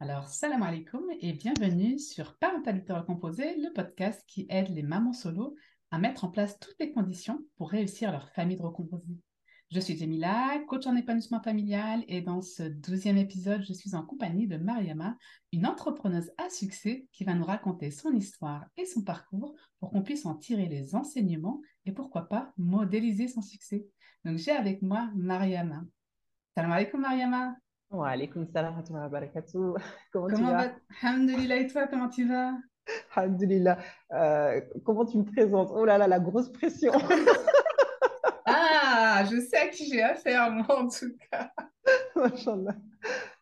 Alors, salam alaikum et bienvenue sur Parentalité Recomposée, le podcast qui aide les mamans solo à mettre en place toutes les conditions pour réussir leur famille de recomposée. Je suis Jamila, coach en épanouissement familial et dans ce douzième épisode, je suis en compagnie de Mariama, une entrepreneuse à succès qui va nous raconter son histoire et son parcours pour qu'on puisse en tirer les enseignements et pourquoi pas modéliser son succès. Donc, j'ai avec moi Mariama. Salam alaikum Mariama. Wa alaikum salam wa barakatuh. Comment, tu vas? Alhamdulillah, et toi, comment tu vas? Alhamdulillah. Euh, comment tu me présentes? Oh là là, la grosse pression. ah, je sais à qui j'ai affaire, moi, en tout cas. Machallah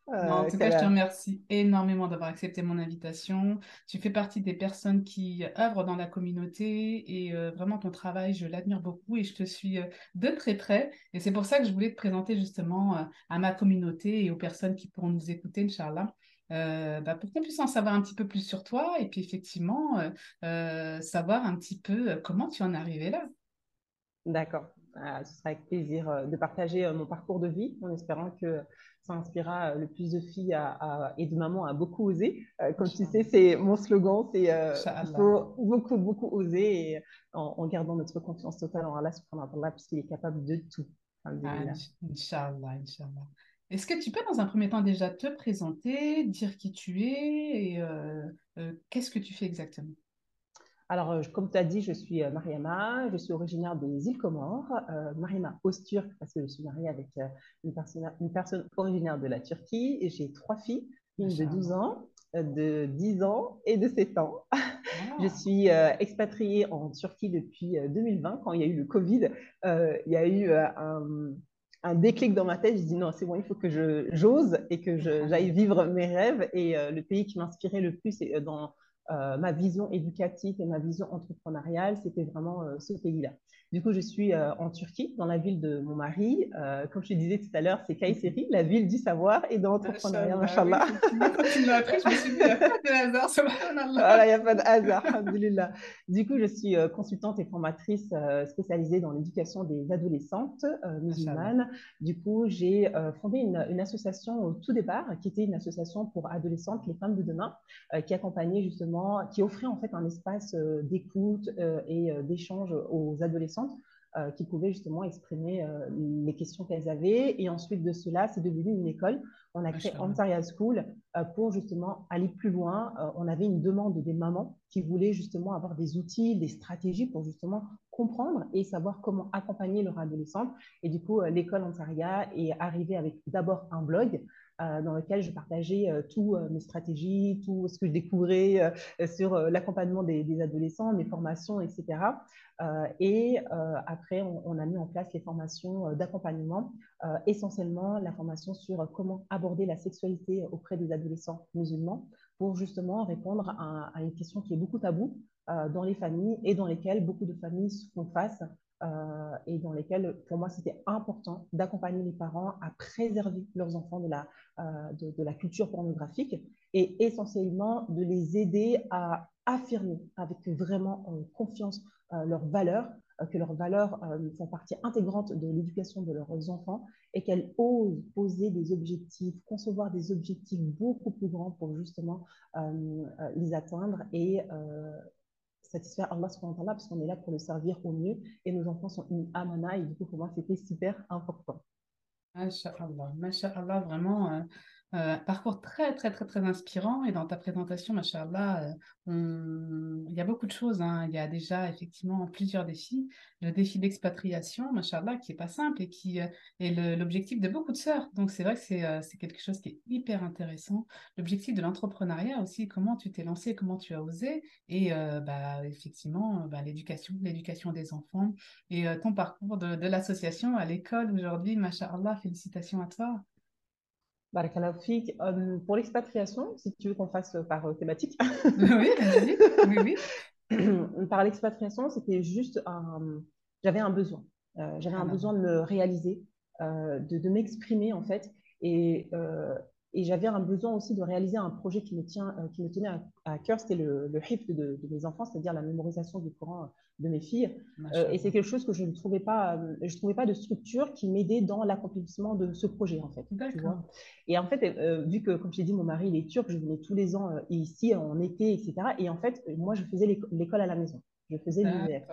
en tout cas, je te remercie énormément d'avoir accepté mon invitation. Tu fais partie des personnes qui œuvrent dans la communauté et euh, vraiment ton travail, je l'admire beaucoup et je te suis euh, de très près. Et c'est pour ça que je voulais te présenter justement euh, à ma communauté et aux personnes qui pourront nous écouter, Inch'Allah. Bah, pour qu'on puisse en savoir un petit peu plus sur toi et puis effectivement savoir un petit peu comment tu en es arrivé là. D'accord. Ce sera avec plaisir de partager mon parcours de vie en espérant que ça inspirera euh, le plus de filles à, et de mamans à beaucoup oser. Euh, comme tu sais, c'est mon slogan, c'est euh, faut beaucoup, beaucoup oser et, en, gardant notre confiance totale en Allah subhanahu wa puisqu'il est capable de tout. Ah, Inch'Allah, Inch'Allah. Est-ce que tu peux dans un premier temps déjà te présenter, dire qui tu es et qu'est-ce que tu fais exactement? Alors, euh, comme tu as dit, je suis euh, Mariama, je suis originaire des îles Comores, euh, Mariama Osturk, parce que je suis mariée avec une, personne, une personne originaire de la Turquie, et j'ai trois filles, une de 12 ans, de 10 ans et de 7 ans. Je suis expatriée en Turquie depuis 2020, quand il y a eu le Covid. il y a eu un, déclic dans ma tête. Je dis non, c'est bon, il faut que j'ose et que j'aille vivre mes rêves. Et le pays qui m'inspirait le plus dans euh, ma vision éducative et ma vision entrepreneuriale, c'était vraiment euh, ce pays-là. Du coup, je suis euh, en Turquie, dans la ville de mon mari. comme je te disais tout à l'heure, c'est Kayseri, la ville du savoir et de l'entrepreneuriat, machallah. tu m'as appris, je me suis dit, il n'y a pas de hasard, Voilà, il n'y a pas de hasard, alhamdulillah. Du coup, je suis consultante et formatrice spécialisée dans l'éducation des adolescentes musulmanes. Du coup, j'ai fondé une, une, association au tout départ, qui était une association pour adolescentes, les femmes de demain, qui accompagnait justement qui offrait en fait un espace euh, d'écoute euh, et euh, d'échange aux adolescentes qui pouvaient justement exprimer les questions qu'elles avaient. Et ensuite de cela, c'est devenu une école. On a créé Ontario School pour justement aller plus loin. on avait une demande des mamans qui voulaient justement avoir des outils, des stratégies pour justement comprendre et savoir comment accompagner leur adolescente. Et du coup, l'école Ontario est arrivée avec d'abord un blog euh, dans lequel je partageais euh, toutes euh, mes stratégies, tout ce que je découvrais sur l'accompagnement des, adolescents, mes formations, etc. et après, on, a mis en place les formations d'accompagnement, essentiellement la formation sur comment aborder la sexualité auprès des adolescents musulmans pour justement répondre à, à une question qui est beaucoup tabou dans les familles et dans lesquelles beaucoup de familles font face euh, et dans lesquels, pour moi, c'était important d'accompagner les parents à préserver leurs enfants de la, euh, de, la culture pornographique et essentiellement de les aider à affirmer avec vraiment euh, confiance leurs valeurs, que leurs valeurs font partie intégrante de l'éducation de leurs enfants et qu'elles osent poser des objectifs, concevoir des objectifs beaucoup plus grands pour justement les atteindre et satisfaire Allah subhanahu parce qu'on est là pour le servir au mieux et nos enfants sont une amana et du coup pour moi c'était super important. Masha'Allah, Masha'Allah, vraiment, euh, euh, parcours très, très, très, très inspirant. Et dans ta présentation, machallah, euh, il y a beaucoup de choses. Hein. Il y a déjà effectivement plusieurs défis. Le défi d'expatriation, machallah, qui est pas simple et qui euh, est l'objectif de beaucoup de sœurs. Donc, c'est vrai que c'est quelque chose qui est hyper intéressant. L'objectif de l'entrepreneuriat aussi, comment tu t'es lancé, comment tu as osé. Et bah, effectivement, bah, l'éducation, l'éducation des enfants et ton parcours de, de l'association à l'école aujourd'hui, machallah, félicitations à toi. Euh, pour l'expatriation, si tu veux qu'on fasse par euh, thématique. oui, oui, oui. par l'expatriation, c'était juste un... J'avais un besoin. Euh, j'avais un besoin de me réaliser, de, m'exprimer en fait. Et, et j'avais un besoin aussi de réaliser un projet qui me, tient, qui me tenait à, cœur, c'était le, le HIF de, de, mes enfants, c'est-à-dire la mémorisation du Coran de mes filles. et c'est quelque chose que je ne trouvais pas, je trouvais pas de structure qui m'aidait dans l'accomplissement de ce projet, en fait. Tu vois et en fait, vu que, comme je l'ai dit, mon mari, il est turc, je venais tous les ans ici, en été, etc. Et en fait, moi, je faisais l'école à la maison je faisais l'IVF.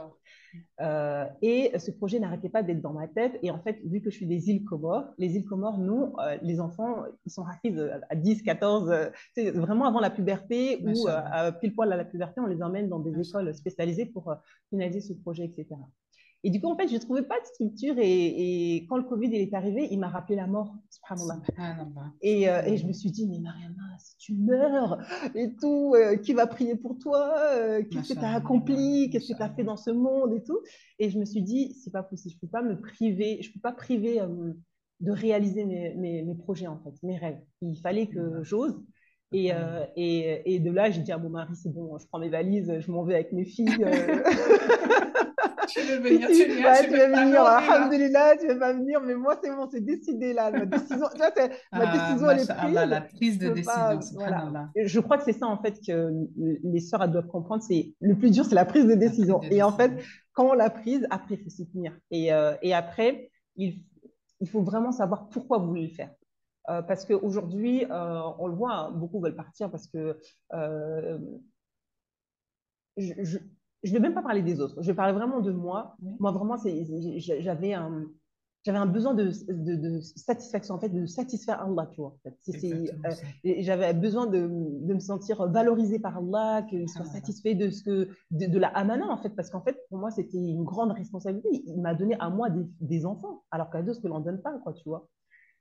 Euh, et ce projet n'arrêtait pas d'être dans ma tête. Et en fait, vu que je suis des îles Comores, les îles Comores, nous, euh, les enfants, ils sont rapides à 10, 14, c'est vraiment avant la puberté ou euh, pile poil à la puberté, on les emmène dans des écoles spécialisées pour finaliser ce projet, etc. Et du coup, en fait, je ne trouvais pas de structure. Et, quand le Covid il est arrivé, il m'a rappelé la mort. Et, euh, et, je me suis dit, mais Mariana, si tu meurs et tout, euh, qui va prier pour toi euh, Qu'est-ce que tu as accompli Qu'est-ce que tu as fait dans ce monde et tout Et je me suis dit, c'est pas possible. Je ne peux pas me priver, je peux pas priver de réaliser mes, mes, mes, projets, en fait, mes rêves. Il fallait que j'ose. Et, et, et, de là, j'ai dit à mon mari, c'est bon, je prends mes valises, je m'en vais avec mes filles. tu veux venir, tu, viens, ouais, tu, veux venir, alhamdoulilah, tu veux pas venir, mais moi, c'est bon, c'est décidé là. Ma décision, tu vois, ma ah, décision, elle est prise. la prise de décision, voilà. Je crois que c'est ça, en fait, que les sœurs, elles doivent comprendre. C'est le plus dur, c'est la prise de décision. et en fait, quand on l'a prise, après, il faut s'y tenir. Et, euh, et après, il, il faut vraiment savoir pourquoi vous voulez le faire. Euh, parce qu'aujourd'hui, euh, on le voit, hein, beaucoup veulent partir parce que euh, je, je, je ne vais même pas parler des autres, je vais parler vraiment de moi. Moi, vraiment, j'avais un, j'avais un besoin de, de, satisfaction, en fait, de satisfaire Allah, tu vois. En fait. euh, j'avais besoin de, de, me sentir valorisé par Allah, qu'il soit ah, satisfait de, ce que, de, la amana, en fait, parce qu'en fait, pour moi, c'était une grande responsabilité. Il m'a donné à moi des, des enfants, alors qu'à d'autres, ne l'en donne pas, quoi, tu vois.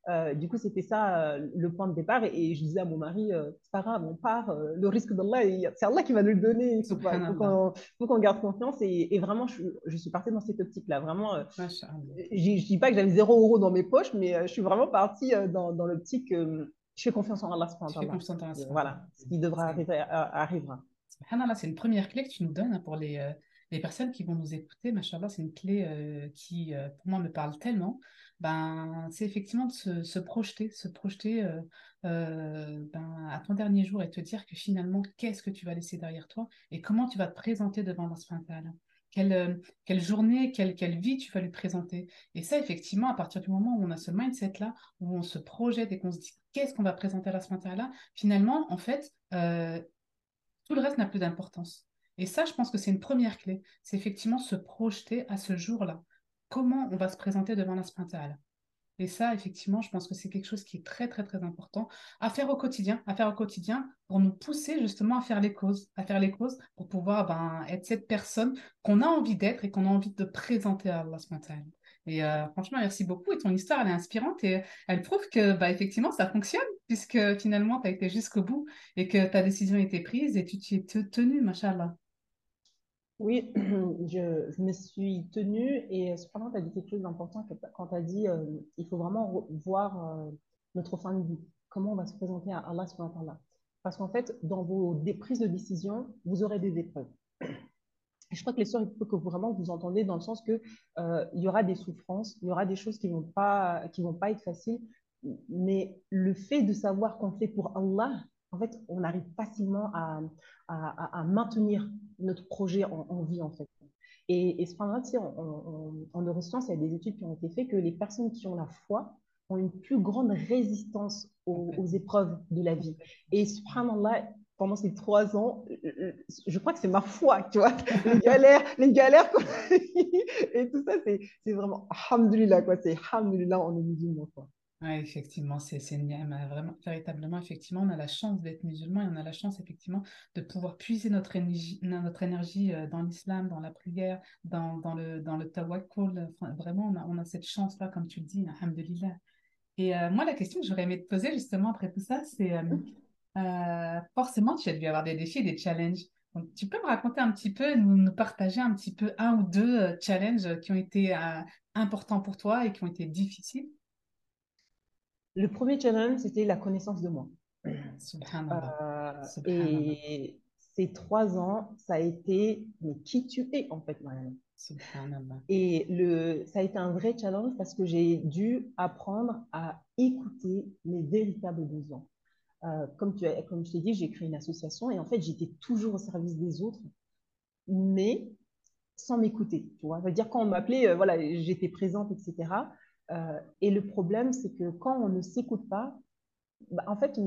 Euh, du coup, c'était ça euh, le point de départ. Et, je disais à mon mari, euh, c'est pas grave, on part, le risque d'Allah, c'est Allah qui va nous le donner. Il faut, qu'on garde confiance. Et, vraiment, je, suis partie dans cette optique-là. Vraiment, je ne dis pas que j'avais zéro euro dans mes poches, mais je suis vraiment partie dans, l'optique, je fais confiance en Allah. Voilà, ce qui devra arriver arrivera. C'est une première clé que tu nous donnes hein, pour les, les personnes qui vont nous écouter. Machallah, c'est une clé qui, pour moi, me parle tellement ben, c'est effectivement de se, projeter, se projeter euh, euh, ben, à ton dernier jour et te dire que finalement, qu'est-ce que tu vas laisser derrière toi et comment tu vas te présenter devant l'inspecteur. Quelle, euh, quelle journée, quelle, quelle vie tu vas lui présenter. Et ça, effectivement, à partir du moment où on a ce mindset-là, où on se projette et qu'on se dit qu'est-ce qu'on va présenter à la là finalement, en fait, tout le reste n'a plus d'importance. Et ça, je pense que c'est une première clé. C'est effectivement se projeter à ce jour-là comment on va se présenter devant la sprintale. Et ça, effectivement, je pense que c'est quelque chose qui est très, très, très important à faire au quotidien, à faire au quotidien pour nous pousser justement à faire les causes, à faire les causes pour pouvoir ben, être cette personne qu'on a envie d'être et qu'on a envie de présenter à Allah Et euh, franchement, merci beaucoup. Et ton histoire, elle est inspirante et elle prouve que, bah, effectivement, ça fonctionne puisque finalement, tu as été jusqu'au bout et que ta décision a été prise et tu t'y es tenue, machallah. Oui, je, me suis tenue et cependant, tu as dit quelque chose d'important quand tu as dit euh, il faut vraiment voir euh, notre fin de vie, comment on va se présenter à Allah subhanahu Parce qu'en fait, dans vos prises de décision, vous aurez des épreuves. Je crois que les sœurs, il faut que vraiment vous entendez dans le sens que euh, il y aura des souffrances, il y aura des choses qui vont pas qui vont pas être faciles, mais le fait de savoir qu'on fait pour Allah, en fait, on arrive facilement à, à, maintenir notre projet en, vie, en fait. Et, et cependant, tu en, neurosciences, il y a des études qui ont été faites que les personnes qui ont la foi ont une plus grande résistance aux, épreuves de la vie. Et subhanallah, pendant ces trois ans, je crois que c'est ma foi, tu vois, les galères, les galères et tout ça, c'est vraiment, alhamdulillah, quoi, c'est alhamdulillah, on est musulmans, quoi. Oui, effectivement, c'est vraiment, véritablement, effectivement, on a la chance d'être musulman et on a la chance, effectivement, de pouvoir puiser notre énergie, notre énergie euh, dans l'islam, dans la prière, dans, dans le, dans le tawakkul. vraiment, on a, on a cette chance-là, comme tu le dis, alhamdulillah. Et euh, moi, la question que j'aurais aimé te poser, justement, après tout ça, c'est euh, forcément, tu as dû avoir des défis, des challenges. Donc, tu peux me raconter un petit peu, nous, nous partager un petit peu un ou deux challenges qui ont été importants pour toi et qui ont été difficiles? Le premier challenge, c'était la connaissance de moi. Euh, et ces trois ans, ça a été mais qui tu es en fait, Marianne. Et le, ça a été un vrai challenge parce que j'ai dû apprendre à écouter mes véritables besoins. Euh, comme, tu as, comme je t'ai dit, j'ai créé une association et en fait, j'étais toujours au service des autres, mais sans m'écouter. Tu vois, dire quand on m'appelait, euh, voilà, j'étais présente, etc. Euh, et le problème, c'est que quand on ne s'écoute pas, bah, en fait,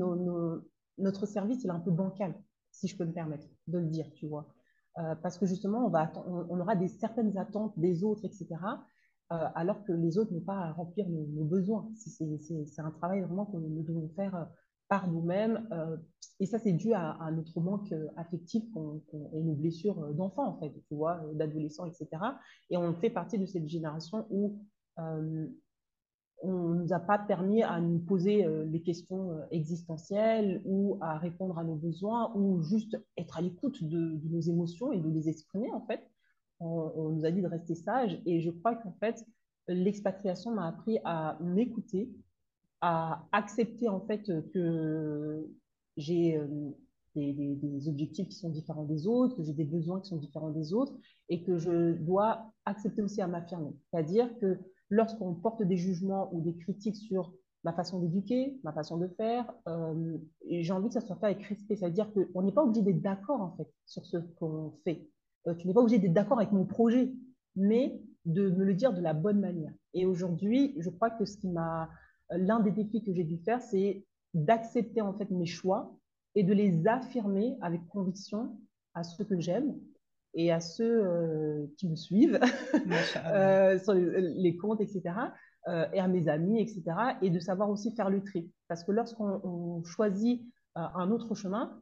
notre service, il est un peu bancal, si je peux me permettre de le dire, tu vois. Euh, parce que justement, on, va on, aura des certaines attentes des autres, etc., euh, alors que les autres n'ont pas à remplir nos, besoins. C'est un travail vraiment que nous devons faire par nous-mêmes. et ça, c'est dû à, notre manque affectif et nos blessures d'enfants, en fait, tu vois, d'adolescents, etc. Et on fait partie de cette génération où on ne nous a pas permis à nous poser euh, les questions euh, existentielles ou à répondre à nos besoins ou juste être à l'écoute de, nos émotions et de les exprimer en fait. On, nous a dit de rester sage et je crois qu'en fait l'expatriation m'a appris à m'écouter, à accepter en fait que j'ai euh, des, des, objectifs qui sont différents des autres, que j'ai des besoins qui sont différents des autres et que je dois accepter aussi à m'affirmer. C'est-à-dire que lorsqu'on porte des jugements ou des critiques sur ma façon d'éduquer, ma façon de faire, euh, j'ai envie que ça soit fait avec respect. C'est-à-dire qu'on n'est pas obligé d'être d'accord, en fait, sur ce qu'on fait. Euh, tu n'es pas obligé d'être d'accord avec mon projet, mais de me le dire de la bonne manière. Et aujourd'hui, je crois que ce qui m'a, l'un des défis que j'ai dû faire, c'est d'accepter en fait mes choix et de les affirmer avec conviction à ceux que j'aime et à ceux euh, qui me suivent euh, sur les, comptes, etc., euh, et à mes amis, etc., et de savoir aussi faire le tri. Parce que lorsqu'on choisit un autre chemin,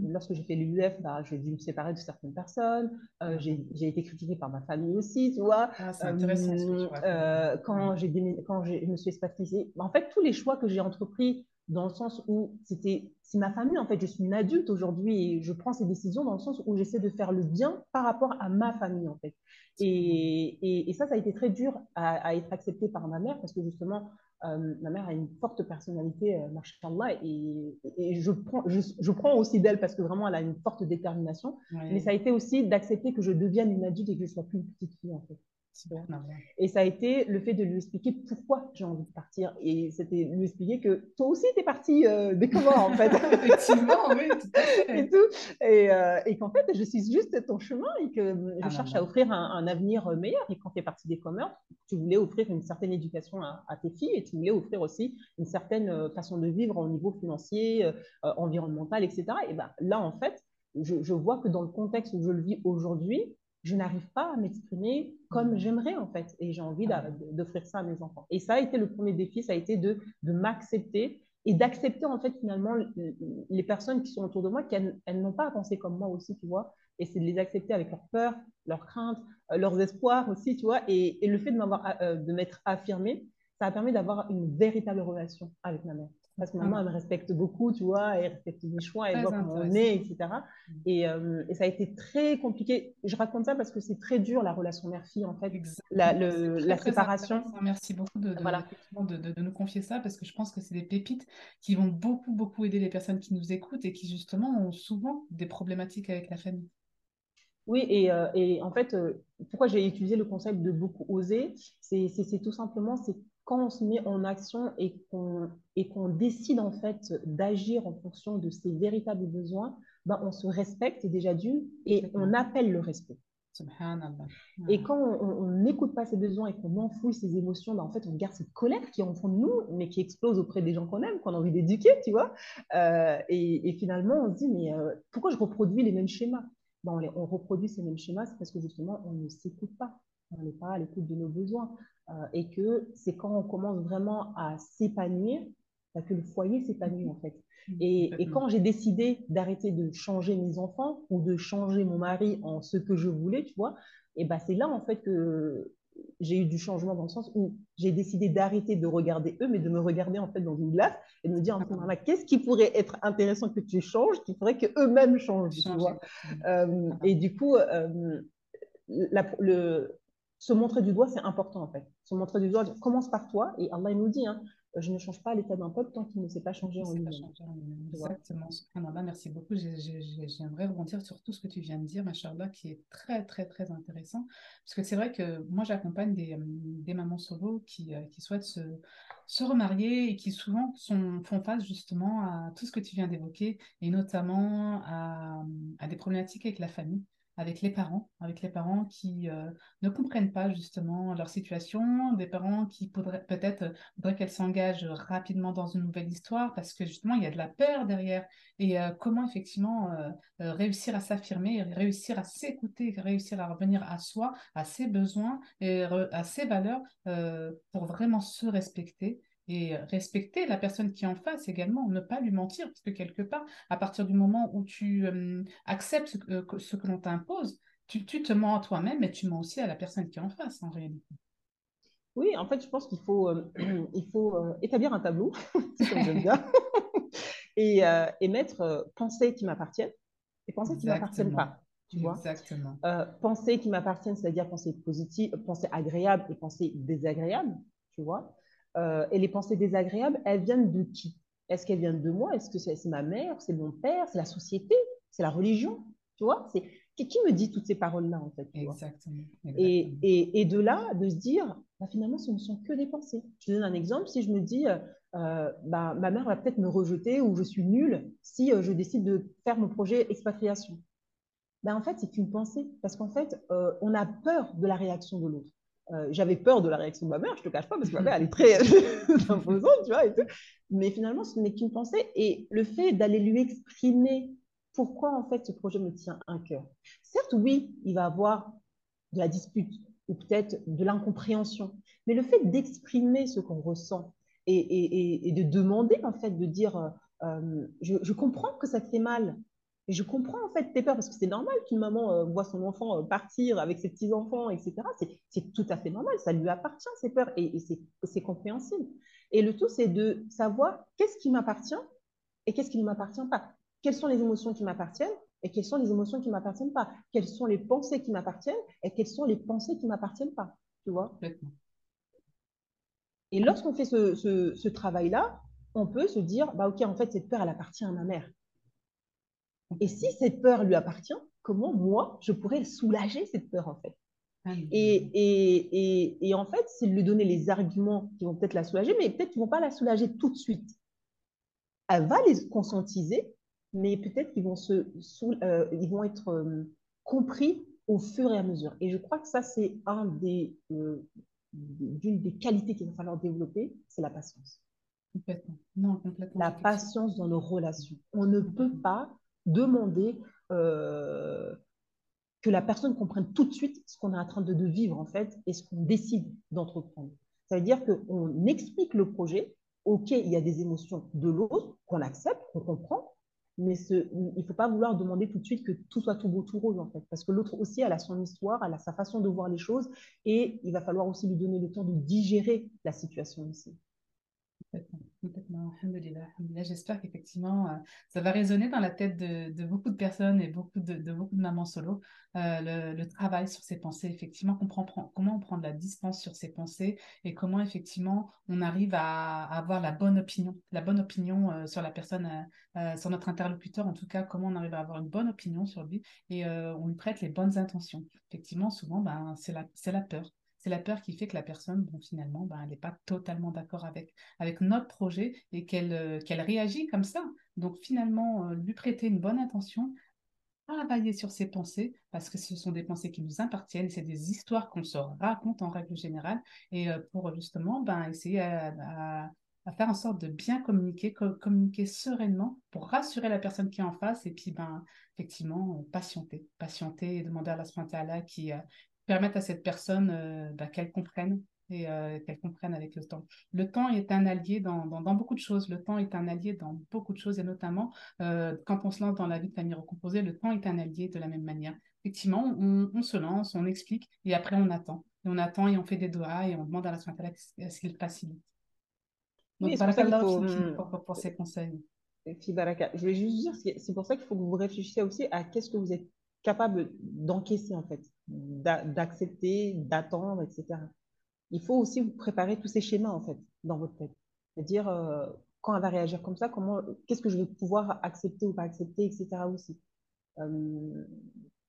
lorsque j'ai fait l'UF, bah, j'ai dû me séparer de certaines personnes. j'ai été critiquée par ma famille aussi, tu vois. Ah, c'est intéressant. quand, quand je me suis expatriée, en fait, tous les choix que j'ai entrepris dans le sens où c'était c'est ma famille en fait je suis une adulte aujourd'hui et je prends ces décisions dans le sens où j'essaie de faire le bien par rapport à ma famille en fait. Et, et, ça ça a été très dur à, être accepté par ma mère parce que justement euh, ma mère a une forte personnalité euh, machallah et, et je prends je, je prends aussi d'elle parce que vraiment elle a une forte détermination. Mais ça a été aussi d'accepter que je devienne une adulte et que je sois plus une petite fille en fait et ça a été le fait de lui expliquer pourquoi j'ai envie de partir. Et c'était lui expliquer que toi aussi, tu es parti euh, des Comores, en fait. Effectivement, oui, tout à fait. Et, tout. Et, euh, et qu'en fait, je suis juste ton chemin et que je ah, cherche à offrir un, avenir meilleur. Et quand tu es parti des Comores, tu voulais offrir une certaine éducation à, tes filles et tu voulais offrir aussi une certaine euh, façon de vivre au niveau financier, environnemental, etc. Et ben là, en fait, je, je vois que dans le contexte où je le vis aujourd'hui, je n'arrive pas à m'exprimer comme mm. j'aimerais en fait. Et j'ai envie ah d'offrir ça à mes enfants. Et ça a été le premier défi, ça a été de, de m'accepter et d'accepter en fait finalement les personnes qui sont autour de moi, qu'elles elles, n'ont pas à penser comme moi aussi, tu vois. Et c'est de les accepter avec leurs peurs, leurs craintes, euh, leurs espoirs aussi, tu vois. Et, et le fait de m'avoir, euh, de m'être affirmée, ça a permis d'avoir une véritable relation avec ma mère. Parce que maman, elle me respecte beaucoup, tu vois, elle respecte mes choix, elle voit comment on est, etc. Et, euh, et, ça a été très compliqué. Je raconte ça parce que c'est très dur, la relation mère-fille, en fait, la, le, la séparation. Merci beaucoup de, de, de, de, nous confier ça, parce que je pense que c'est des pépites qui vont beaucoup, beaucoup aider les personnes qui nous écoutent et qui, justement, ont souvent des problématiques avec la famille. Oui, et, euh, et en fait, euh, pourquoi j'ai utilisé le concept de beaucoup oser, c'est tout simplement, c'est quand on se met en action et qu'on et qu'on décide en fait d'agir en fonction de ses véritables besoins, ben on se respecte déjà d'une et on appelle le respect. Et quand on n'écoute pas ses besoins et qu'on enfouit ses émotions, ben en fait, on garde cette colère qui est en fond de nous, mais qui explose auprès des gens qu'on aime, qu'on a envie d'éduquer, tu vois. Euh, et, et, finalement, on se dit, mais euh, pourquoi je reproduis les mêmes schémas? Ben, on, on, reproduit ces mêmes schémas, c'est parce que justement, on ne s'écoute pas. On n'est pas à l'écoute de nos besoins. Euh, et que c'est quand on commence vraiment à s'épanouir bah, que le foyer s'épanouit en fait. Mmh, et, quand j'ai décidé d'arrêter de changer mes enfants ou de changer mon mari en ce que je voulais, tu vois, et bah c'est là en fait que j'ai eu du changement dans le sens où j'ai décidé d'arrêter de regarder eux, mais de me regarder en fait dans une glace et de me dire fait, qu'est-ce qui pourrait être intéressant que tu changes, qui ferait que eux-mêmes changent, tu vois. Euh, et du coup, euh, le, se montrer du doigt, c'est important en fait. Se montrer du doigt commence par toi et Allah nous dit, hein, je ne change pas l'état d'un peuple tant qu'il ne s'est pas changé en lui-même. Exactement. merci beaucoup. J'aimerais rebondir sur tout ce que tu viens de dire, Machallah, qui est très, très, très intéressant. Parce que c'est vrai que moi, j'accompagne des, des, mamans solo qui, qui souhaitent se, se remarier et qui souvent sont, font face justement à tout ce que tu viens d'évoquer et notamment à, à des problématiques avec la famille avec les parents, avec les parents qui euh, ne comprennent pas justement leur situation, des parents qui peut-être euh, voudraient qu'elles s'engagent rapidement dans une nouvelle histoire parce que justement il y a de la peur derrière. Et euh, comment effectivement réussir à s'affirmer, réussir à s'écouter, réussir à revenir à soi, à ses besoins et à ses valeurs pour vraiment se respecter et respecter la personne qui est en face également, ne pas lui mentir, parce que quelque part, à partir du moment où tu acceptes ce, que, l'on t'impose, tu, te mens à toi-même, mais tu mens aussi à la personne qui est en face, en réalité. Oui, en fait, je pense qu'il faut, il faut établir un tableau, comme j'aime bien, et, et, mettre pensées qui m'appartiennent et pensées qui ne m'appartiennent pas. Tu vois? Exactement. pensées qui m'appartiennent, c'est-à-dire pensées positives, pensées agréables et pensées désagréables, tu vois? Euh, et les pensées désagréables, elles viennent de qui? Est-ce qu'elles viennent de moi? Est-ce que c'est ma mère? C'est mon père? C'est la société? C'est la religion? Tu vois c'est qui me dit toutes ces paroles-là, en fait exactement, Et, et, et, de là, de se dire, bah, finalement, ce ne sont que des pensées. Je te donne un exemple. Si je me dis, euh, euh, bah, ma mère va peut-être me rejeter ou je suis nulle si je décide de faire mon projet expatriation. Ben, en fait, c'est une pensée. Parce qu'en fait, on a peur de la réaction de l'autre. Euh, j'avais peur de la réaction de ma mère, je te cache pas, parce que ma mère, elle est très imposante, tu vois, et tout. Mais finalement, ce n'est qu'une pensée. Et le fait d'aller lui exprimer pourquoi, en fait, ce projet me tient un cœur. Certes, oui, il va avoir de la dispute ou peut-être de l'incompréhension. Mais le fait d'exprimer ce qu'on ressent et, et, et, de demander, en fait, de dire, euh, euh, je, je, comprends que ça te fait mal, et je comprends en fait tes peurs parce que c'est normal qu'une maman euh, voit son enfant euh, partir avec ses petits-enfants, etc. C'est tout à fait normal, ça lui appartient ces peurs et, c'est compréhensible. Et le tout, c'est de savoir qu'est-ce qui m'appartient et qu'est-ce qui ne m'appartient pas. Quelles sont les émotions qui m'appartiennent et quelles sont les émotions qui ne m'appartiennent pas? Quelles sont les pensées qui m'appartiennent et quelles sont les pensées qui ne m'appartiennent pas. Tu vois? Et lorsqu'on fait ce, ce travail-là, on peut se dire, bah ok, en fait, cette peur, elle appartient à ma mère. Et si cette peur lui appartient, comment moi, je pourrais soulager cette peur en fait? Ah, et, et, et, en fait, c'est lui donner les arguments qui vont peut-être la soulager, mais peut-être qu'ils ne vont pas la soulager tout de suite. Elle va les conscientiser, mais peut-être qu'ils vont, se, euh, ils vont être euh, compris au fur et à mesure. Et je crois que ça, c'est un des, euh, d'une des qualités qu'il va falloir développer, c'est la patience. Complètement. Non, complètement. La patience dans nos relations. On ne peut pas demander euh, que la personne comprenne tout de suite ce qu'on est en train de, vivre, en fait, et ce qu'on décide d'entreprendre. Ça veut dire qu'on explique le projet, OK, il y a des émotions de l'autre, qu'on accepte, qu'on comprend, mais il ne faut pas vouloir demander tout de suite que tout soit tout beau, tout rose, en fait, parce que l'autre aussi, elle a son histoire, elle a sa façon de voir les choses, et il va falloir aussi lui donner le temps de digérer la situation ici. Complètement, J'espère qu'effectivement, euh, ça va résonner dans la tête de, beaucoup de personnes et beaucoup de, beaucoup de mamans solo. Euh, le, travail sur ses pensées, effectivement, comment on prend de la distance sur ses pensées et comment effectivement on arrive à, avoir la bonne opinion, la bonne opinion euh, sur la personne, sur notre interlocuteur, en tout cas, comment on arrive à avoir une bonne opinion sur lui et on lui prête les bonnes intentions. Effectivement, souvent, ben, c'est la, la peur c'est la peur qui fait que la personne, bon, finalement, ben, elle n'est pas totalement d'accord avec, notre projet et qu'elle euh, qu'elle réagit comme ça. Donc finalement, euh, lui prêter une bonne intention, travailler sur ses pensées, parce que ce sont des pensées qui nous appartiennent, c'est des histoires qu'on se raconte en règle générale, et euh, pour justement ben, essayer à, faire en sorte de bien communiquer, communiquer sereinement pour rassurer la personne qui est en face et puis ben, effectivement patienter, patienter et demander à la qui, permettre à cette personne euh, bah, qu'elle comprenne et euh, qu'elle comprenne avec le temps. Le temps est un allié dans, dans, beaucoup de choses. Le temps est un allié dans beaucoup de choses et notamment euh, quand on se lance dans la vie de famille recomposée, le temps est un allié de la même manière. Effectivement, on, se lance, on explique et après on attend. Et on attend et on fait des doigts et on demande à la sointe ce qu'il facilite. Donc, oui, c'est pour, pour, pour, ces conseils. Je voulais juste dire, c'est pour ça qu'il faut que vous réfléchissiez aussi à qu'est-ce que vous êtes capable d'encaisser en fait d'accepter, d'attendre, etc. Il faut aussi vous préparer tous ces schémas, en fait, dans votre tête. C'est-à-dire, euh, quand elle va réagir comme ça, comment, qu'est-ce que je vais pouvoir accepter ou pas accepter, etc. aussi. Euh,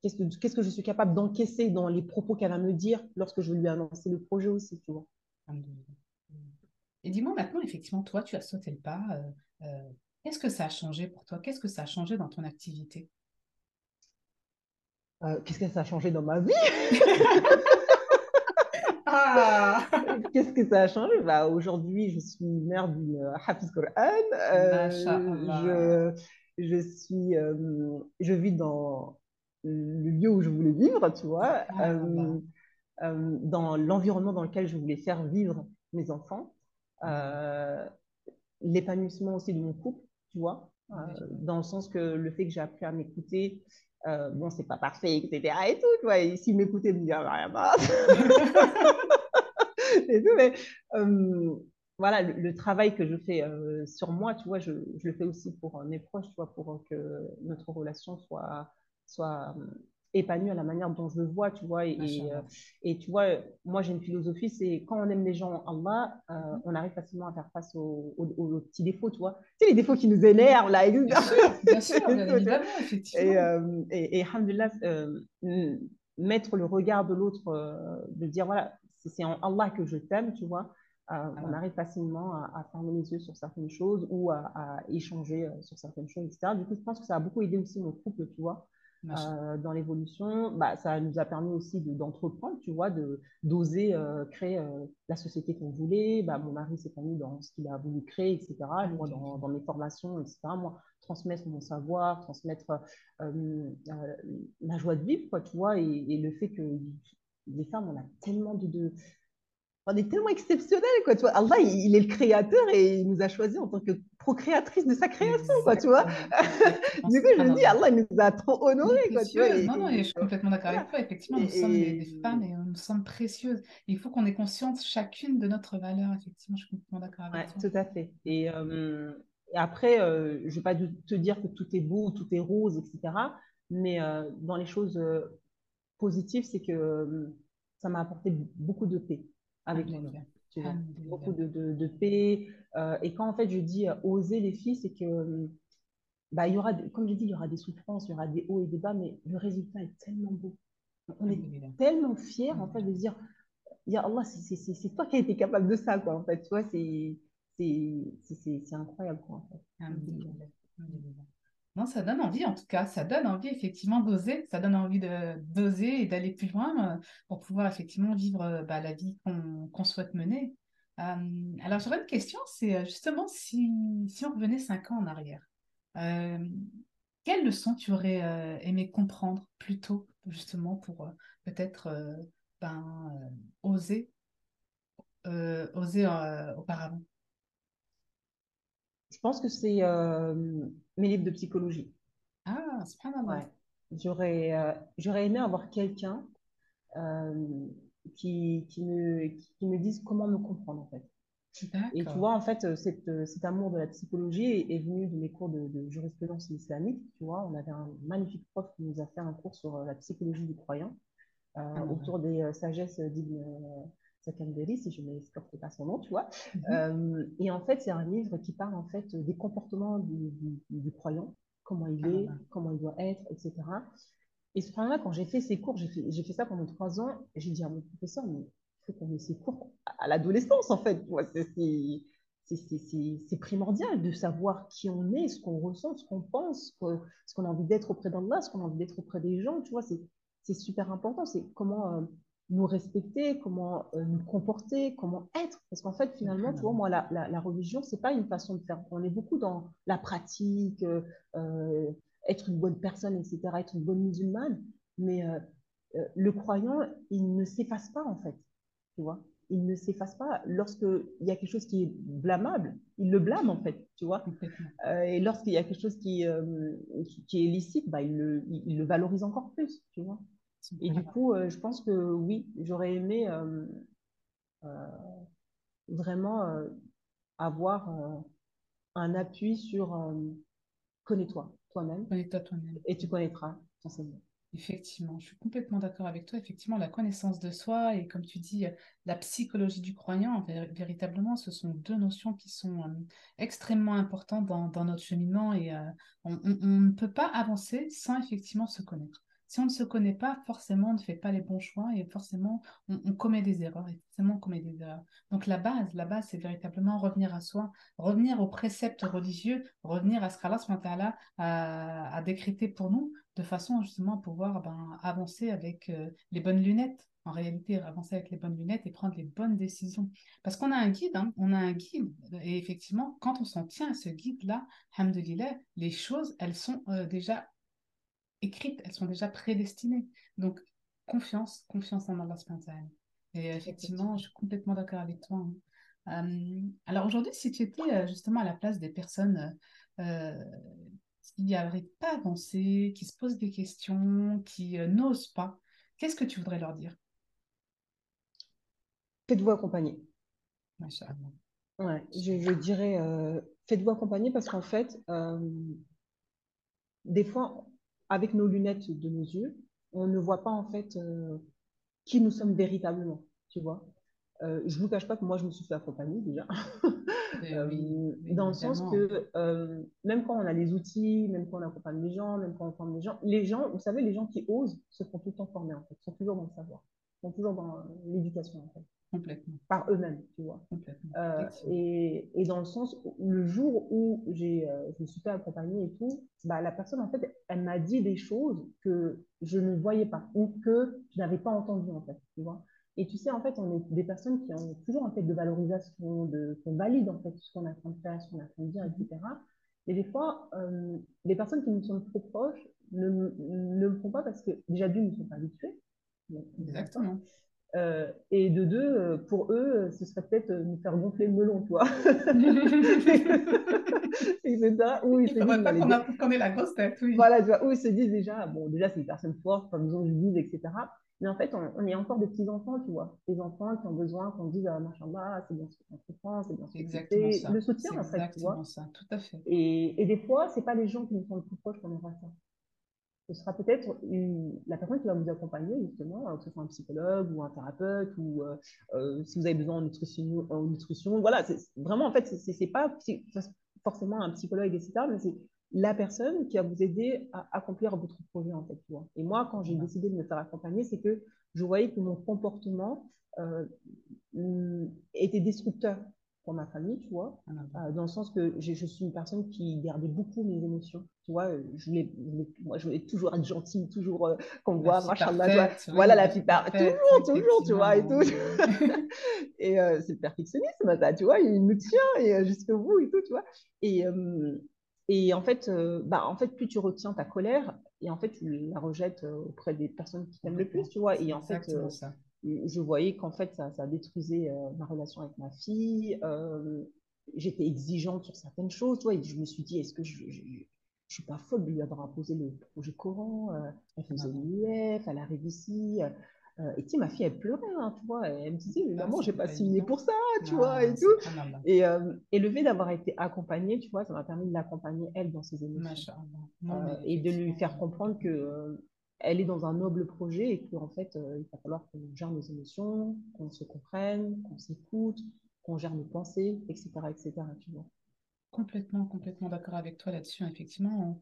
qu'est-ce que, je suis capable d'encaisser dans les propos qu'elle va me dire lorsque je vais lui annoncer le projet aussi, tu vois. Et dis-moi maintenant, effectivement, toi, tu as sauté le pas. Euh, qu'est-ce que ça a changé pour toi? Qu'est-ce que ça a changé dans ton activité? Qu'est-ce que ça a changé dans ma vie? Ah! Qu'est-ce que ça a changé? Bah, Aujourd'hui, je suis mère d'une euh, Hafiz Quran. Euh, je, je, suis, euh, je vis dans le lieu où je voulais vivre, tu vois, dans l'environnement dans lequel je voulais faire vivre mes enfants. L'épanouissement aussi de mon couple, tu vois, dans le sens que le fait que j'ai appris à m'écouter, euh, bon, c'est pas parfait, etc. Et tout, tu vois. Et s'il m'écoutait, il me dirait, rien et tout, mais euh, voilà, le, travail que je fais euh, sur moi, tu vois, je, je, le fais aussi pour mes proches, tu vois, pour que notre relation soit, soit épanoui à la manière dont je le vois, tu vois. Et, euh, et, tu vois, moi, j'ai une philosophie, c'est quand on aime les gens, Allah, euh, on arrive facilement à faire face aux, aux, petits défauts, tu vois. Tu sais, les défauts qui nous énervent, là. Et, bien sûr, bien sûr, effectivement. Et, euh, et, et mettre le regard de l'autre, de dire, voilà, c'est en Allah que je t'aime, tu vois. Ah on arrive facilement à, fermer les yeux sur certaines choses ou à, à échanger sur certaines choses, etc. Du coup, je pense que ça a beaucoup aidé aussi mon couple, tu vois, euh, dans l'évolution, bah, ça nous a permis aussi d'entreprendre, tu vois, d'oser euh, créer euh, la société qu'on voulait. Bah, mon mari s'est mis dans ce qu'il a voulu créer, etc. Ah, moi, dans, dans, mes formations, etc. Moi, transmettre mon savoir, transmettre la joie de vivre, quoi, tu vois, et, et, le fait que les femmes, on a tellement de, de on est tellement exceptionnel, quoi. Tu vois, Allah, il, est le créateur et il nous a choisi en tant que procréatrice de sa création, quoi, tu vois. du coup, je me dis, Allah, il nous a trop honorés, quoi, tu vois. non, non, je suis complètement d'accord avec toi. Effectivement, nous sommes des, femmes et nous sommes précieuses. Il faut qu'on ait conscience chacune de notre valeur, effectivement, je suis complètement d'accord avec toi. Tout à fait. Et, euh, après, euh, je ne vais pas te dire que tout est beau, tout est rose, etc. Mais euh, dans les choses positives, c'est que ça m'a apporté beaucoup de paix avec moi beaucoup de, de, paix. Euh, et quand en fait je dis euh, oser les filles, c'est que, bah, il y aura, comme je dis, il y aura des souffrances, il y aura des hauts et des bas, mais le résultat est tellement beau. On est tellement fiers en fait de dire, Ya Allah, c'est toi qui as été capable de ça, quoi. En fait, tu vois, c'est incroyable, quoi. En fait. Non, ça donne envie, en tout cas, ça donne envie effectivement d'oser, ça donne envie d'oser et d'aller plus loin euh, pour pouvoir effectivement vivre euh, bah, la vie qu'on souhaite mener. Euh, alors j'aurais une question, c'est justement si, si, on revenait cinq ans en arrière, quelle leçon tu aurais aimé comprendre plus tôt, justement, pour peut-être ben, oser, oser auparavant? Je pense que c'est euh, mes livres de psychologie. Ah, c'est pas mal. J'aurais, euh, j'aurais aimé avoir quelqu'un euh, qui, qui, me, qui me dise comment me comprendre, en fait. Et tu vois, en fait, cet, cet amour de la psychologie est, venu de mes cours de, jurisprudence islamique. Tu vois, on avait un magnifique prof qui nous a fait un cours sur la psychologie du croyant, ah. autour des sagesses d'Ibn Sakandari, si je ne m'escorte pas son nom, tu vois. Mhm. Euh, et en fait, c'est un livre qui parle en fait des comportements du, du, croyant, comment il est, ah. comment il doit être, etc. Et ce moment-là, quand j'ai fait ces cours, j'ai fait, fait, ça pendant trois ans, j'ai dit à mon professeur, mais il faut qu'on ait ces cours à l'adolescence, en fait. C'est primordial de savoir qui on est, ce qu'on ressent, ce qu'on pense, ce qu'on a envie d'être auprès d'Allah, ce qu'on a envie d'être auprès des gens, tu vois, c'est super important. C'est comment... Nous respecter, comment euh, nous comporter, comment être. Parce qu'en fait, finalement, tu vois, moi, la, la, la religion, c'est pas une façon de faire. On est beaucoup dans la pratique, euh, euh être une bonne personne, etc., être une bonne musulmane. Mais le croyant, il ne s'efface pas, en fait. Tu vois? Il ne s'efface pas. Lorsqu'il y a quelque chose qui est blâmable, il le blâme, en fait, tu vois? et lorsqu'il y a quelque chose qui, qui, est licite, bah, il, le, il le valorise encore plus, tu vois? Et du coup, euh, je pense que oui, j'aurais aimé euh, euh, vraiment avoir un appui sur connais-toi toi-même. Connais-toi toi-même. Et tu connaîtras ton Seigneur. Effectivement, je suis complètement d'accord avec toi. Effectivement, la connaissance de soi et comme tu dis, la psychologie du croyant, véritablement, ce sont deux notions qui sont euh, extrêmement importantes dans, notre cheminement et euh, on, ne peut pas avancer sans effectivement se connaître. Si on ne se connaît pas, forcément, on ne fait pas les bons choix et forcément, on, commet des erreurs. Forcément, on commet des erreurs. Donc, la base, la base, c'est véritablement revenir à soi, revenir aux préceptes religieux, revenir à ce qu'Allah a, a décrété pour nous, de façon justement à pouvoir ben, avancer avec euh, les bonnes lunettes. En réalité, avancer avec les bonnes lunettes et prendre les bonnes décisions. Parce qu'on a un guide, hein, on a un guide. Et effectivement, quand on s'en tient à ce guide-là, hamdoulilah, les choses, elles sont euh, déjà écrites, elles sont déjà prédestinées. Donc, confiance, confiance en Allah Et effectivement, je suis complètement d'accord avec toi. Hein. Euh, alors aujourd'hui, si tu étais justement à la place des personnes qui n'arrivent pas à avancer, qui se posent des questions, qui euh, n'osent pas, qu'est-ce que tu voudrais leur dire? Faites-vous accompagner. Ouais, je, dirais, euh, faites-vous accompagner parce qu'en fait, euh, des fois, avec nos lunettes de nos yeux, on ne voit pas en fait qui nous sommes véritablement, tu vois. je ne vous cache pas que moi, je me suis fait accompagner déjà. Euh, dans le sens que euh, même quand on a les outils, même quand on accompagne les gens, même quand on forme les gens, les gens, vous savez, les gens qui osent se font tout le temps former en fait, sont toujours dans le savoir, sont toujours dans l'éducation en fait. Complètement. Par eux-mêmes, tu vois. Euh, et, et, dans le sens, le jour où j'ai, je me suis fait accompagner et tout, bah, la personne, en fait, elle m'a dit des choses que je ne voyais pas ou que je n'avais pas entendues, en fait, tu vois. Et tu sais, en fait, on est des personnes qui ont toujours en tête de valorisation, de, qu'on valide en fait ce qu'on est en train de faire, ce qu'on est en train de dire, etc. Et des fois, euh, les personnes qui nous sont trop proches ne, ne le font pas parce que déjà d'une, ils ne sont pas habitués. Exactement. Euh, et de deux, euh, pour eux, ce serait peut-être nous faire gonfler le melon, tu vois. etc. Ou ils se disent, pas qu'on, est la grosse tête, oui. Voilà, tu vois, où ils se disent déjà, bon, déjà, c'est une personne forte, pas besoin de lui etc. Mais en fait, on, est encore des petits-enfants, tu vois. Des enfants qui ont besoin qu'on dise, ah, machin, c'est bien ce que tu comprends, c'est bien ce exactement ça. Le soutien, en fait, tu vois. ça, tout à fait. Et, et des fois, c'est pas les gens qui nous sont le plus proches qu'on aura ça. Ce sera peut-être la personne qui va vous accompagner, justement, euh, que ce soit un psychologue ou un thérapeute, ou euh, euh, si vous avez besoin en nutrition, en nutrition. Voilà, vraiment, en fait, c'est pas forcément un psychologue, etc., mais c'est la personne qui va vous aider à accomplir votre projet, en fait. Tu vois. Et moi, quand j'ai décidé de me faire accompagner, c'est que je voyais que mon comportement euh, était destructeur pour ma famille, tu vois, ah, euh, dans le sens que je, suis une personne qui gardait beaucoup mes émotions, tu vois, je voulais, moi, je voulais toujours être gentille, toujours euh, qu'on voit, machin, voilà la fille toujours, toujours, tu vois, et tout. et c'est le perfectionnisme, ça, tu vois, il me tient et jusqu'au bout et tout, tu vois. Et, et en fait, euh, bah, en fait, plus tu retiens ta colère, et en fait, tu la rejettes euh, auprès des personnes qui t'aiment le plus, tu vois. Et en fait, euh, je voyais qu'en fait, ça, ça détruisait ma relation avec ma fille. J'étais exigeante sur certaines choses. Et je me suis dit, est-ce que je, je, suis pas folle de lui avoir imposé le projet Coran Elle faisait l'UF, elle arrive ici. Euh, et tu ma fille, elle pleurait, hein, tu vois. Elle me disait, mais ah, maman, j'ai pas signé pour ça, tu vois, et tout. Et, euh, et, le fait d'avoir été accompagnée, tu vois, ça m'a permis de l'accompagner, elle, dans ses émotions. Euh, et de lui faire comprendre que elle est dans un noble projet et qu'en fait, il va falloir qu'on gère nos émotions, qu'on se comprenne, qu'on s'écoute, qu'on gère nos pensées, etc., etc.. Complètement, complètement d'accord avec toi là-dessus. Effectivement,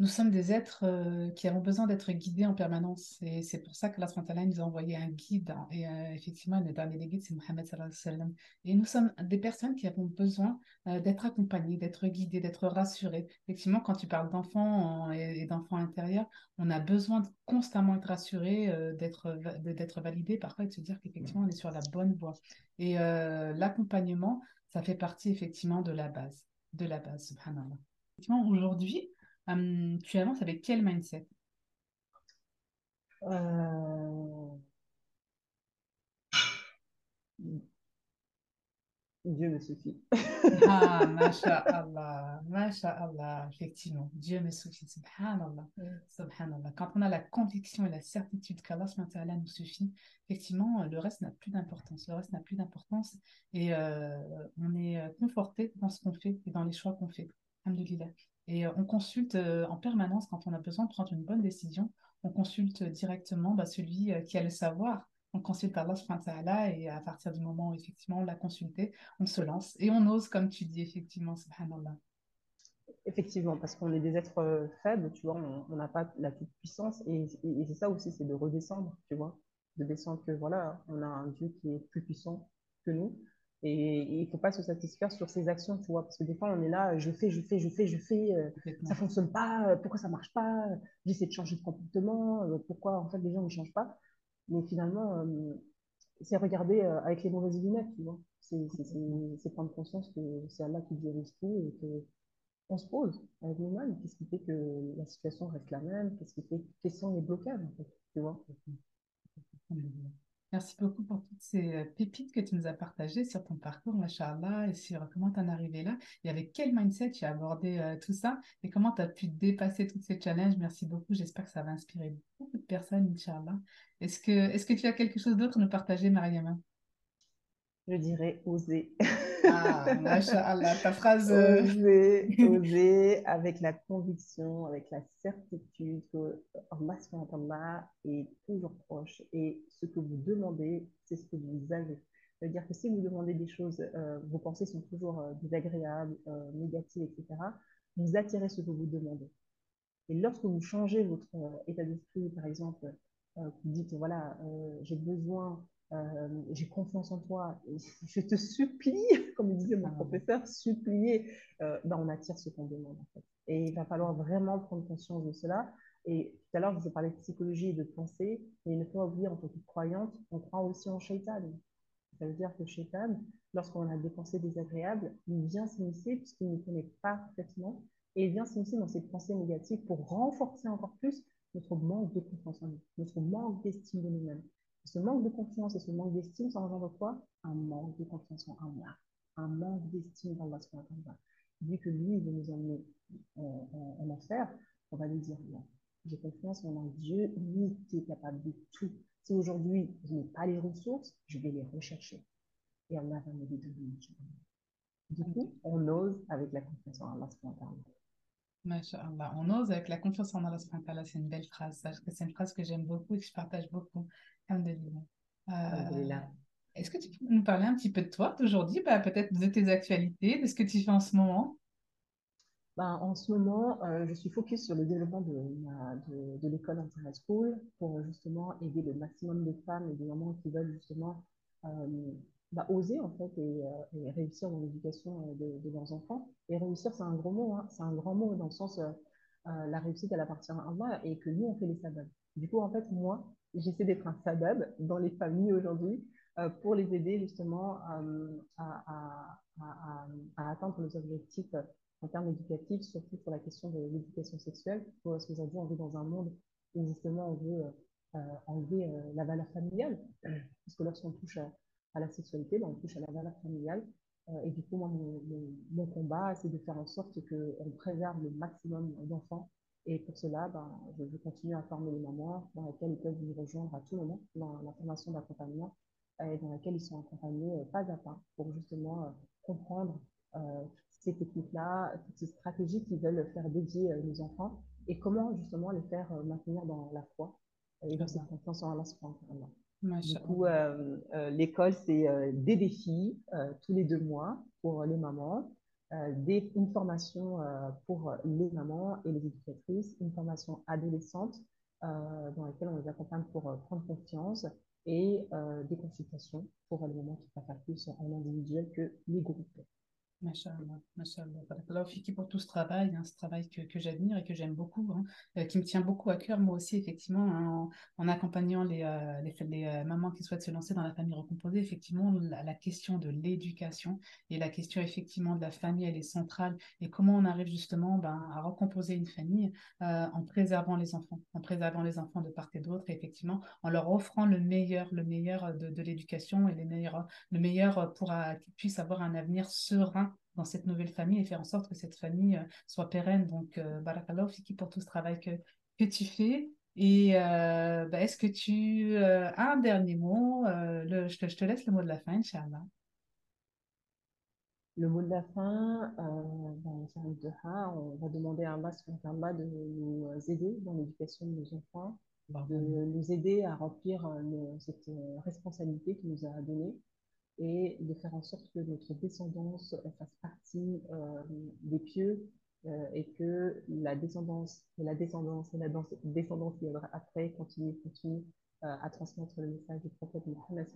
nous sommes des êtres euh, qui avons besoin d'être guidés en permanence. Et c'est pour ça que la Santala nous a envoyé un guide. Et euh, effectivement, le dernier des guides, c'est sallam. Et nous sommes des personnes qui avons besoin euh, d'être accompagnées, d'être guidées, d'être rassurées. Effectivement, quand tu parles d'enfants et, d'enfants intérieurs, on a besoin de constamment être rassuré, d'être, d'être validé, parfois, et de se dire qu'effectivement, on est sur la bonne voie. Et l'accompagnement, ça fait partie effectivement de la base. De la base, subhanallah. Aujourd'hui, Hum, tu avances avec quel mindset? Euh, Dieu me suffit. Ah, masha'Allah, masha'Allah, effectivement, Dieu me suffit, subhanallah, subhanallah. Quand on a la conviction et la certitude qu'Allah nous suffit, effectivement, le reste n'a plus d'importance, le reste n'a plus d'importance et euh, on est conforté dans ce qu'on fait et dans les choix qu'on fait. Alhamdulillah. Et euh, on consulte euh, en permanence quand on a besoin de prendre une bonne décision. on consulte directement bah, celui qui a le savoir. On consulte Allah et à partir du moment où effectivement on l'a consulté, on se lance et on ose, comme tu dis, effectivement, subhanallah. Effectivement, parce qu'on est des êtres faibles, tu vois, on n'a pas la toute puissance et, et c'est ça aussi, c'est de redescendre, tu vois, de descendre que voilà, on a un Dieu qui est plus puissant que nous et il ne faut pas se satisfaire sur ses actions, tu vois, parce que des fois, on est là, je fais, je fais, je fais, je fais, euh, ça ne fonctionne pas, euh, pourquoi ça ne marche pas, j'essaie de changer de comportement, euh, pourquoi en fait les gens ne changent pas. Mais finalement, c'est regarder avec les mauvaises lunettes, tu vois. C'est prendre conscience que c'est Allah qui dirige tout et qu'on se pose avec nous-mêmes. Qu'est-ce qui fait que la situation reste la même? Qu'est-ce qui fait, quels sont les blocages, en fait, tu vois? Merci beaucoup pour toutes ces euh, pépites que tu nous as partagées sur ton parcours, Machallah, et sur comment tu en es arrivé là, et avec quel mindset tu as abordé euh, tout ça, et comment tu as pu dépasser tous ces challenges. Merci beaucoup. J'espère que ça va inspirer beaucoup de personnes, Inch'Allah. Est-ce que, est que tu as quelque chose d'autre à nous partager, Mariama? Je dirais oser. Ah, machallah, ta phrase. Euh, oser, oser, avec la conviction, avec la certitude que Allah est toujours proche et ce que vous demandez, c'est ce que vous avez. C'est-à-dire que si vous demandez des choses, euh, vos pensées sont toujours euh, désagréables, négatives, etc., vous attirez ce que vous demandez. Et lorsque vous changez votre état d'esprit, par exemple, vous dites, voilà, j'ai besoin euh, j'ai confiance en toi, je te supplie, comme disait mon ah. professeur, supplier, euh, ben on attire ce qu'on demande en fait. Et il va falloir vraiment prendre conscience de cela. Et tout à l'heure, je vous ai parlé de psychologie et de pensée, mais il ne faut pas oublier, en tant que croyante, on croit aussi en shaitan. Ça veut dire que shaitan, lorsqu'on a des pensées désagréables, il vient s'initier puisqu'il ne connaît pas parfaitement, et il vient s'initier dans ces pensées négatives pour renforcer encore plus notre manque de confiance en nous, notre manque d'estime de nous-mêmes. Ce manque de confiance et ce manque d'estime, ça engendre quoi? Un manque de confiance en Allah, un manque d'estime dans Allah. Vu que lui, il veut nous emmener en, enfer, on va lui dire non. J'ai confiance en un Dieu, lui qui est capable de tout. Si aujourd'hui, je n'ai pas les ressources, je vais les rechercher. Et Allah va me donner. Du coup, on ose avec la confiance en Allah. Masha'Allah. On ose avec la confiance en Allah. C'est une belle phrase. C'est une phrase que j'aime beaucoup et que je partage beaucoup. Euh, est-ce que tu peux nous parler un petit peu de toi d'aujourd'hui, bah, peut-être de tes actualités, de ce que tu fais en ce moment ben, En ce moment, euh, je suis focus sur le développement de, de, de l'école Internet School pour justement aider le maximum de femmes et de mamans qui veulent justement euh, bah, oser en fait et, réussir dans l'éducation de, leurs enfants. Et réussir, c'est un gros mot, hein. c'est un grand mot dans le sens la réussite, elle appartient à Allah et que nous, on fait les sabbats. Du coup, en fait, moi, j'essaie d'être un sabab dans les familles aujourd'hui euh, pour les aider justement euh, à, atteindre les objectifs en termes éducatifs, surtout sur la question de l'éducation sexuelle. Parce qu'aujourd'hui, on vit dans un monde où justement on veut euh, enlever la valeur familiale. Parce que lorsqu'on touche à, la sexualité, ben, on touche à la valeur familiale. et du coup, moi, mon, mon combat, c'est de faire en sorte qu'on préserve le maximum d'enfants. Et pour cela, ben, je, je, continue à former les mamans dans lesquelles ils peuvent nous rejoindre à tout moment dans la formation d'accompagnement et dans laquelle ils sont accompagnés euh, pas à pas pour justement euh, comprendre euh, ces techniques-là, toutes ces stratégies qu'ils veulent faire dédier nos enfants et comment justement les faire maintenir dans la foi. Et dans cette confiance en Allah Du coup, l'école, c'est des défis tous les deux mois pour les mamans euh, une formation euh, pour les mamans et les éducatrices, une formation adolescente euh, dans laquelle on les accompagne pour prendre confiance et des consultations pour les mamans qui préfèrent plus en individuel que les groupes. Machallah. Fiki pour tout ce travail, hein, ce travail que, j'admire et que j'aime beaucoup, hein, euh, qui me tient beaucoup à cœur, moi aussi, effectivement, hein, en, accompagnant les, euh, les, euh, mamans qui souhaitent se lancer dans la famille recomposée, effectivement, la, question de l'éducation et la question, effectivement, de la famille, elle est centrale. Et comment on arrive justement ben, à recomposer une famille en préservant les enfants, en préservant les enfants de part et d'autre, effectivement, en leur offrant le meilleur, le meilleur de, de l'éducation et les meilleurs, le meilleur pour qu'ils puissent avoir un avenir serein dans cette nouvelle famille et faire en sorte que cette famille euh, soit pérenne. Donc, euh, Barakallah, Fiki, pour tout ce travail que, que tu fais. Et euh, bah, est-ce que tu as un dernier mot le, je, te, je, te, laisse le mot de la fin, Inch'Allah. Le mot de la fin, ben, on va demander à Allah de nous aider dans l'éducation de nos enfants de nous aider à remplir cette responsabilité qu'il nous a donnée et de faire en sorte que notre descendance fasse partie des pieux et que la descendance et la descendance et la descendance qui viendra après continue, continue à transmettre le message du prophète Mohammed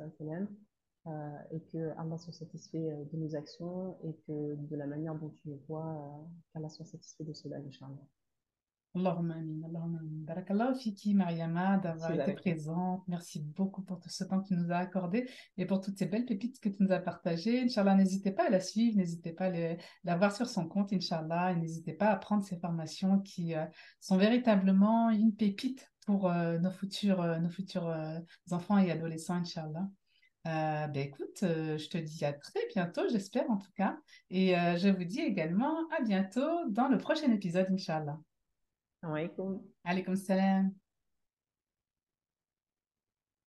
euh, et que Allah soit satisfait euh, de nos actions et que de la manière dont tu le vois, euh, qu'Allah soit satisfait de cela, Inch'Allah. Allahumma amin, Allahumma amin. Barakallahu fiki, Mariama, d'avoir été présente. Merci beaucoup pour tout ce temps que tu nous as accordé et pour toutes ces belles pépites que tu nous as partagées. Inch'Allah, n'hésitez pas à la suivre, n'hésitez pas à la voir sur son compte, Inch'Allah, et n'hésitez pas à prendre ces formations qui sont véritablement une pépite pour nos futurs, nos futurs enfants et adolescents, Inch'Allah. Euh, ben écoute, euh, je te dis à très bientôt, j'espère en tout cas. Et euh, je vous dis également à bientôt dans le prochain épisode, Inch'Allah. Alaikum. Alaikum salam.